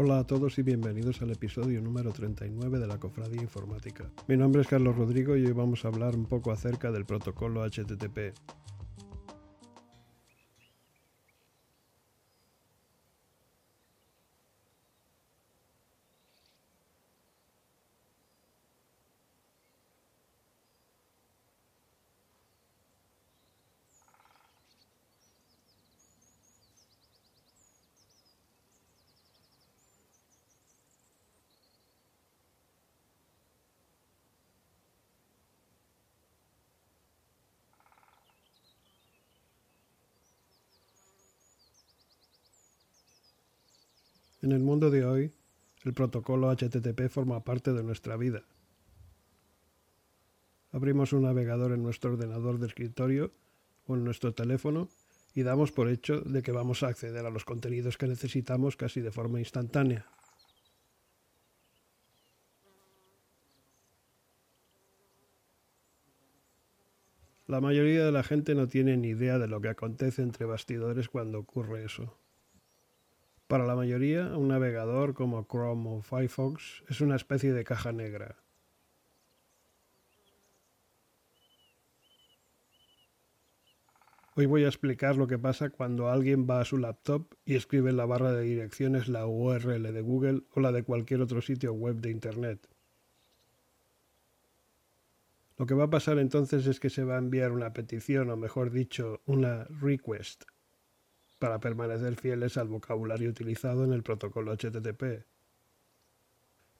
Hola a todos y bienvenidos al episodio número 39 de la Cofradía Informática. Mi nombre es Carlos Rodrigo y hoy vamos a hablar un poco acerca del protocolo HTTP. En el mundo de hoy, el protocolo HTTP forma parte de nuestra vida. Abrimos un navegador en nuestro ordenador de escritorio o en nuestro teléfono y damos por hecho de que vamos a acceder a los contenidos que necesitamos casi de forma instantánea. La mayoría de la gente no tiene ni idea de lo que acontece entre bastidores cuando ocurre eso. Para la mayoría, un navegador como Chrome o Firefox es una especie de caja negra. Hoy voy a explicar lo que pasa cuando alguien va a su laptop y escribe en la barra de direcciones la URL de Google o la de cualquier otro sitio web de Internet. Lo que va a pasar entonces es que se va a enviar una petición, o mejor dicho, una request para permanecer fieles al vocabulario utilizado en el protocolo HTTP.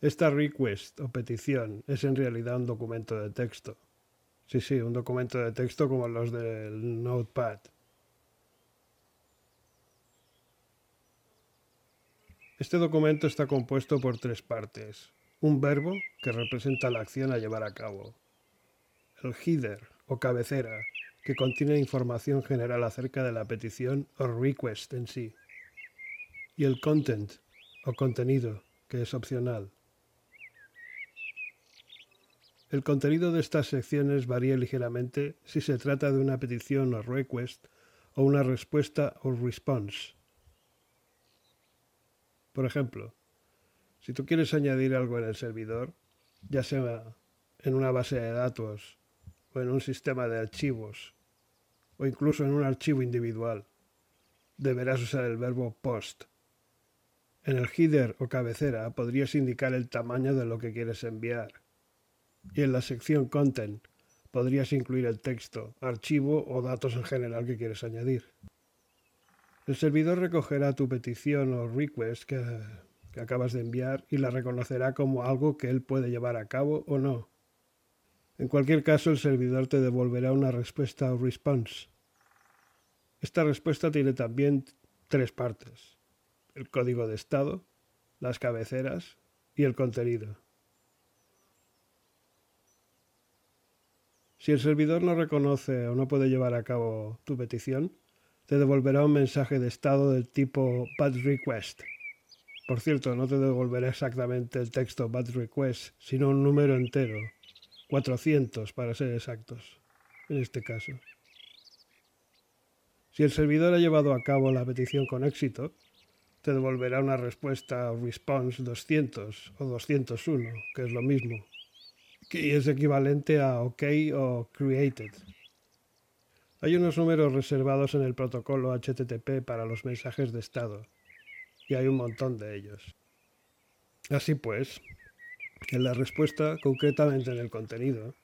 Esta request o petición es en realidad un documento de texto. Sí, sí, un documento de texto como los del Notepad. Este documento está compuesto por tres partes. Un verbo, que representa la acción a llevar a cabo. El header, o cabecera, que contiene información general acerca de la petición o request en sí. Y el content o contenido, que es opcional. El contenido de estas secciones varía ligeramente si se trata de una petición o request o una respuesta o response. Por ejemplo, si tú quieres añadir algo en el servidor, ya sea en una base de datos o en un sistema de archivos o incluso en un archivo individual. Deberás usar el verbo post. En el header o cabecera podrías indicar el tamaño de lo que quieres enviar. Y en la sección content podrías incluir el texto, archivo o datos en general que quieres añadir. El servidor recogerá tu petición o request que, que acabas de enviar y la reconocerá como algo que él puede llevar a cabo o no. En cualquier caso, el servidor te devolverá una respuesta o response. Esta respuesta tiene también tres partes. El código de estado, las cabeceras y el contenido. Si el servidor no reconoce o no puede llevar a cabo tu petición, te devolverá un mensaje de estado del tipo bad request. Por cierto, no te devolverá exactamente el texto bad request, sino un número entero 400 para ser exactos, en este caso. Si el servidor ha llevado a cabo la petición con éxito, te devolverá una respuesta response 200 o 201, que es lo mismo, que es equivalente a OK o created. Hay unos números reservados en el protocolo HTTP para los mensajes de estado, y hay un montón de ellos. Así pues, en la respuesta, concretamente en el contenido,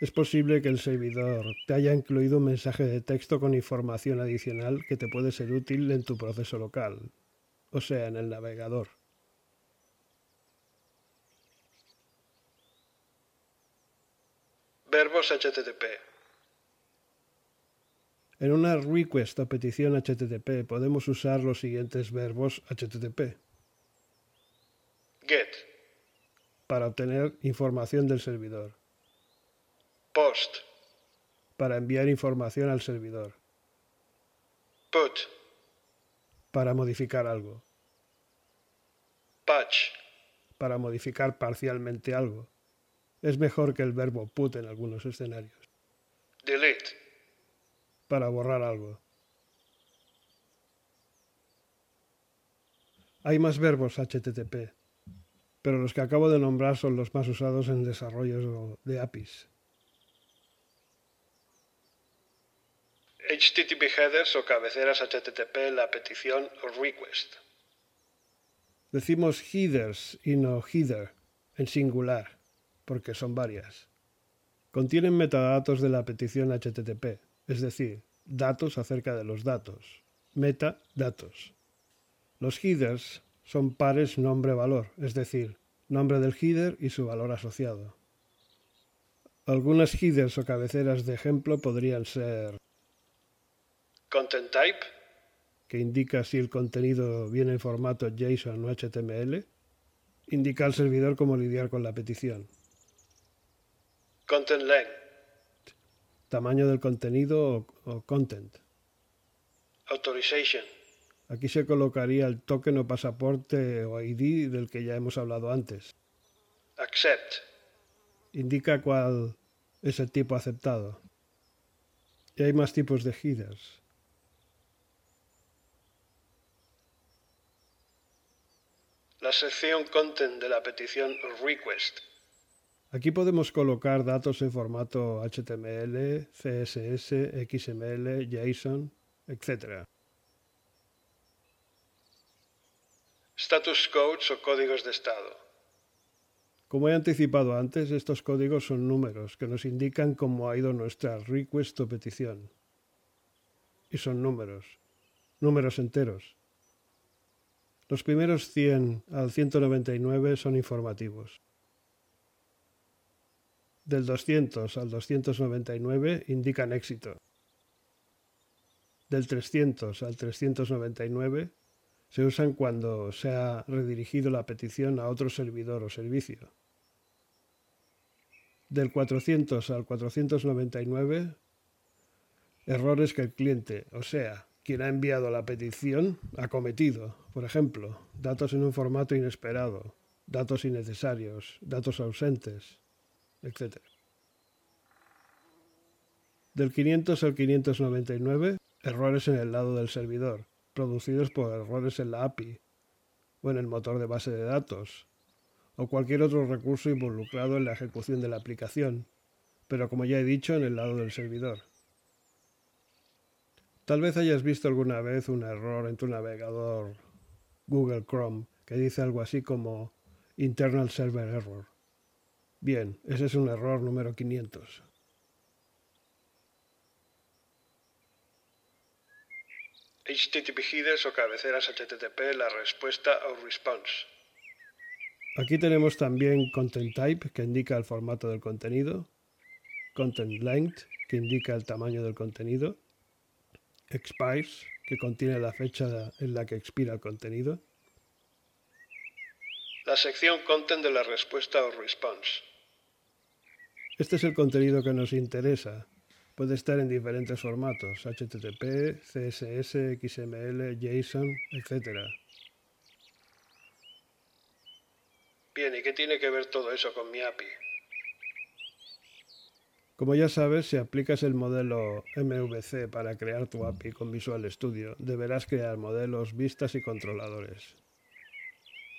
es posible que el servidor te haya incluido un mensaje de texto con información adicional que te puede ser útil en tu proceso local, o sea, en el navegador. Verbos HTTP. En una request o petición HTTP podemos usar los siguientes verbos HTTP get para obtener información del servidor. Post para enviar información al servidor. Put para modificar algo. Patch para modificar parcialmente algo. Es mejor que el verbo put en algunos escenarios. Delete para borrar algo. Hay más verbos HTTP, pero los que acabo de nombrar son los más usados en desarrollos de APIs. HTTP headers o cabeceras HTTP la petición o request. Decimos headers y no header en singular, porque son varias. Contienen metadatos de la petición HTTP, es decir, datos acerca de los datos. Meta, datos. Los headers son pares nombre-valor, es decir, nombre del header y su valor asociado. Algunas headers o cabeceras de ejemplo podrían ser Content Type, que indica si el contenido viene en formato JSON o HTML, indica al servidor cómo lidiar con la petición. Content Length, tamaño del contenido o, content. Authorization, Aquí se colocaría el token o pasaporte o ID del que ya hemos hablado antes. Accept. Indica cuál es el tipo aceptado. Y hay más tipos de headers. La sección content de la petición request. Aquí podemos colocar datos en formato HTML, CSS, XML, JSON, etc. Status codes o códigos de estado. Como he anticipado antes, estos códigos son números que nos indican cómo ha ido nuestra request o petición. Y son números, números enteros. Los primeros 100 al 199 son informativos. Del 200 al 299 indican éxito. Del 300 al 399 se usan cuando se ha redirigido la petición a otro servidor o servicio. Del 400 al 499, errores que el cliente, o sea, quien ha enviado la petición, ha cometido. Por ejemplo, datos en un formato inesperado, datos innecesarios, datos ausentes, etc. Del 500 al 599, errores en el lado del servidor, producidos por errores en la API o en el motor de base de datos, o cualquier otro recurso involucrado en la ejecución de la aplicación, pero como ya he dicho, en el lado del servidor. Tal vez hayas visto alguna vez un error en tu navegador Google Chrome que dice algo así como Internal Server Error. Bien, ese es un error número 500. HTTP headers o cabeceras HTTP, la respuesta o response. Aquí tenemos también content type, que indica el formato del contenido, content length, que indica el tamaño del contenido, expires, que contiene la fecha en la que expira el contenido. La sección content de la respuesta o response. Este es el contenido que nos interesa, Puede estar en diferentes formatos, HTTP, CSS, XML, JSON, etc. Bien, ¿y qué tiene que ver todo eso con mi API? Como ya sabes, si aplicas el modelo MVC para crear tu API con Visual Studio, deberás crear modelos, vistas y controladores.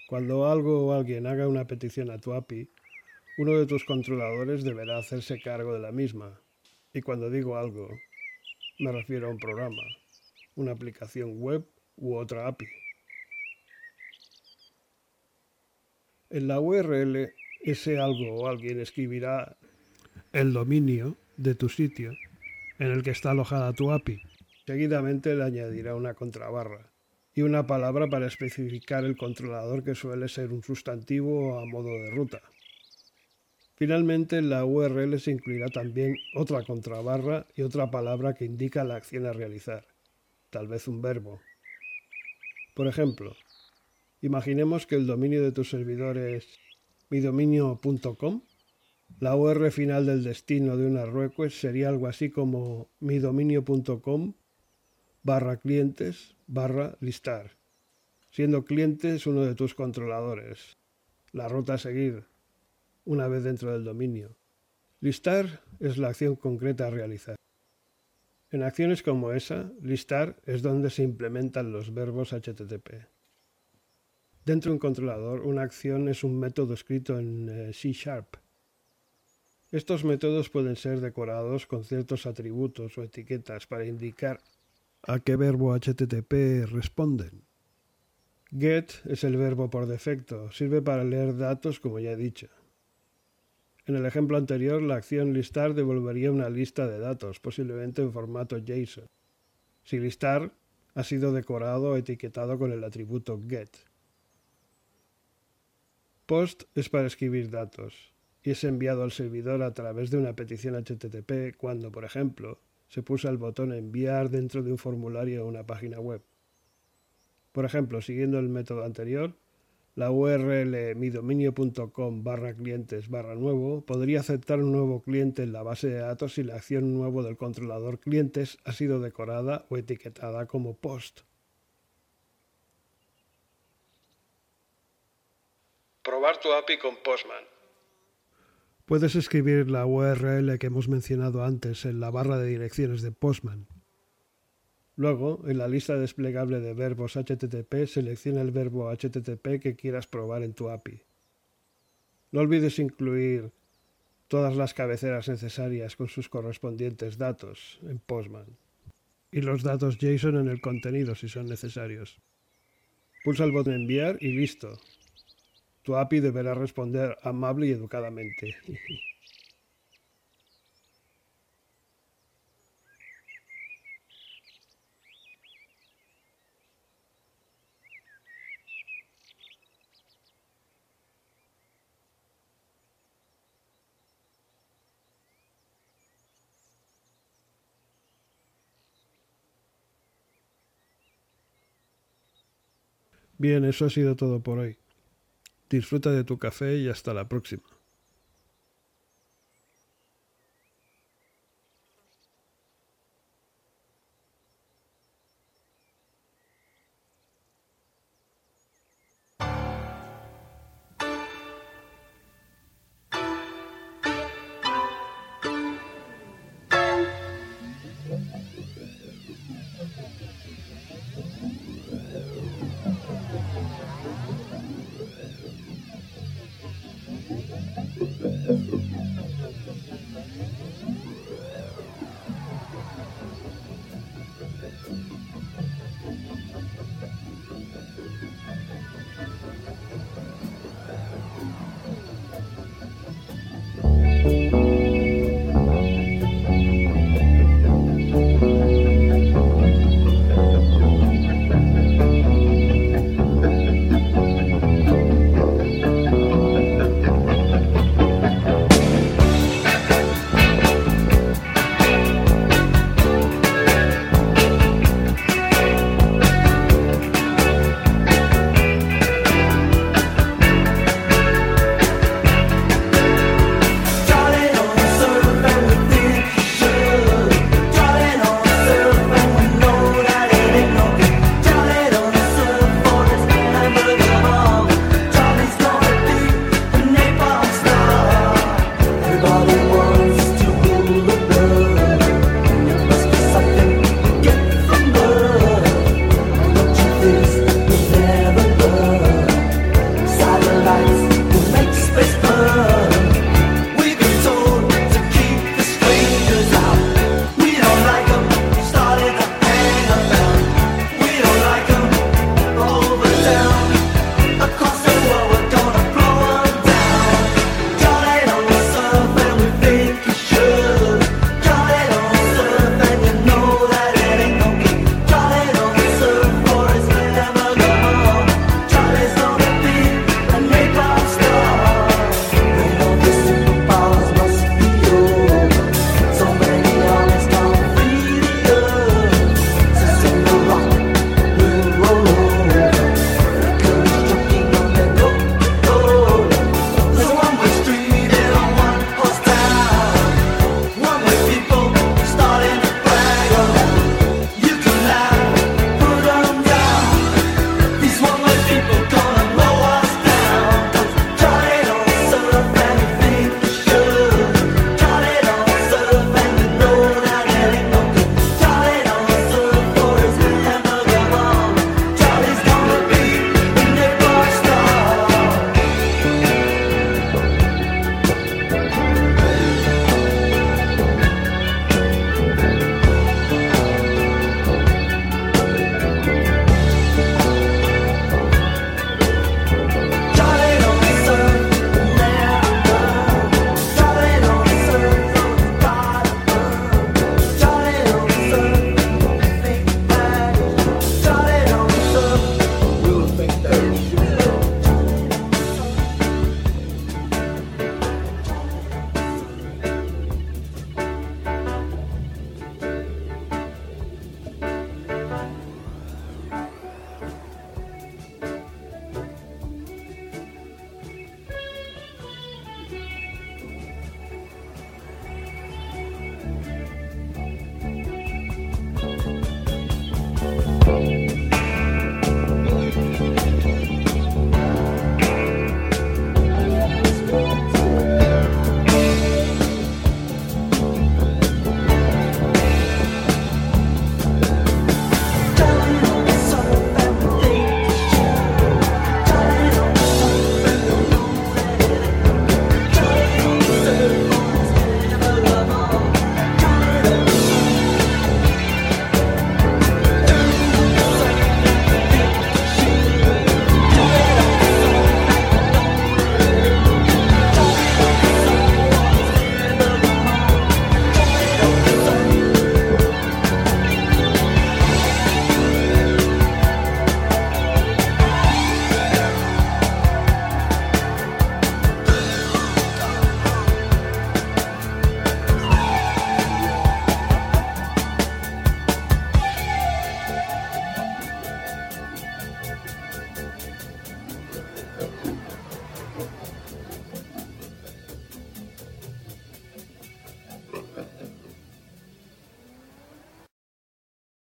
Cuando algo o alguien haga una petición a tu API, uno de tus controladores deberá hacerse cargo de la misma, y cuando digo algo, me refiero a un programa, una aplicación web u otra API. En la URL, ese algo o alguien escribirá el dominio de tu sitio en el que está alojada tu API. Seguidamente le añadirá una contrabarra y una palabra para especificar el controlador que suele ser un sustantivo a modo de ruta. Finalmente, en la URL se incluirá también otra contrabarra y otra palabra que indica la acción a realizar, tal vez un verbo. Por ejemplo, imaginemos que el dominio de tu servidor es midominio.com. La URL final del destino de una request sería algo así como midominio.com barra clientes barra listar, siendo clientes uno de tus controladores. La ruta a seguir una vez dentro del dominio. Listar es la acción concreta a realizar. En acciones como esa, listar es donde se implementan los verbos HTTP. Dentro de un controlador, una acción es un método escrito en eh, C Sharp. Estos métodos pueden ser decorados con ciertos atributos o etiquetas para indicar a qué verbo HTTP responden. Get es el verbo por defecto, sirve para leer datos como ya he dicho. En el ejemplo anterior, la acción listar devolvería una lista de datos, posiblemente en formato JSON. Si listar ha sido decorado o etiquetado con el atributo get. Post es para escribir datos y es enviado al servidor a través de una petición HTTP cuando, por ejemplo, se puso el botón enviar dentro de un formulario o una página web. Por ejemplo, siguiendo el método anterior, la URL midominio.com barra clientes barra nuevo podría aceptar un nuevo cliente en la base de datos si la acción nuevo del controlador clientes ha sido decorada o etiquetada como post. Probar tu API con Postman. Puedes escribir la URL que hemos mencionado antes en la barra de direcciones de Postman. Luego, en la lista desplegable de verbos HTTP, selecciona el verbo HTTP que quieras probar en tu API. No olvides incluir todas las cabeceras necesarias con sus correspondientes datos en Postman y los datos JSON en el contenido si son necesarios. Pulsa el botón enviar y listo. Tu API deberá responder amable y educadamente. Bien, eso ha sido todo por hoy. Disfruta de tu café y hasta la próxima.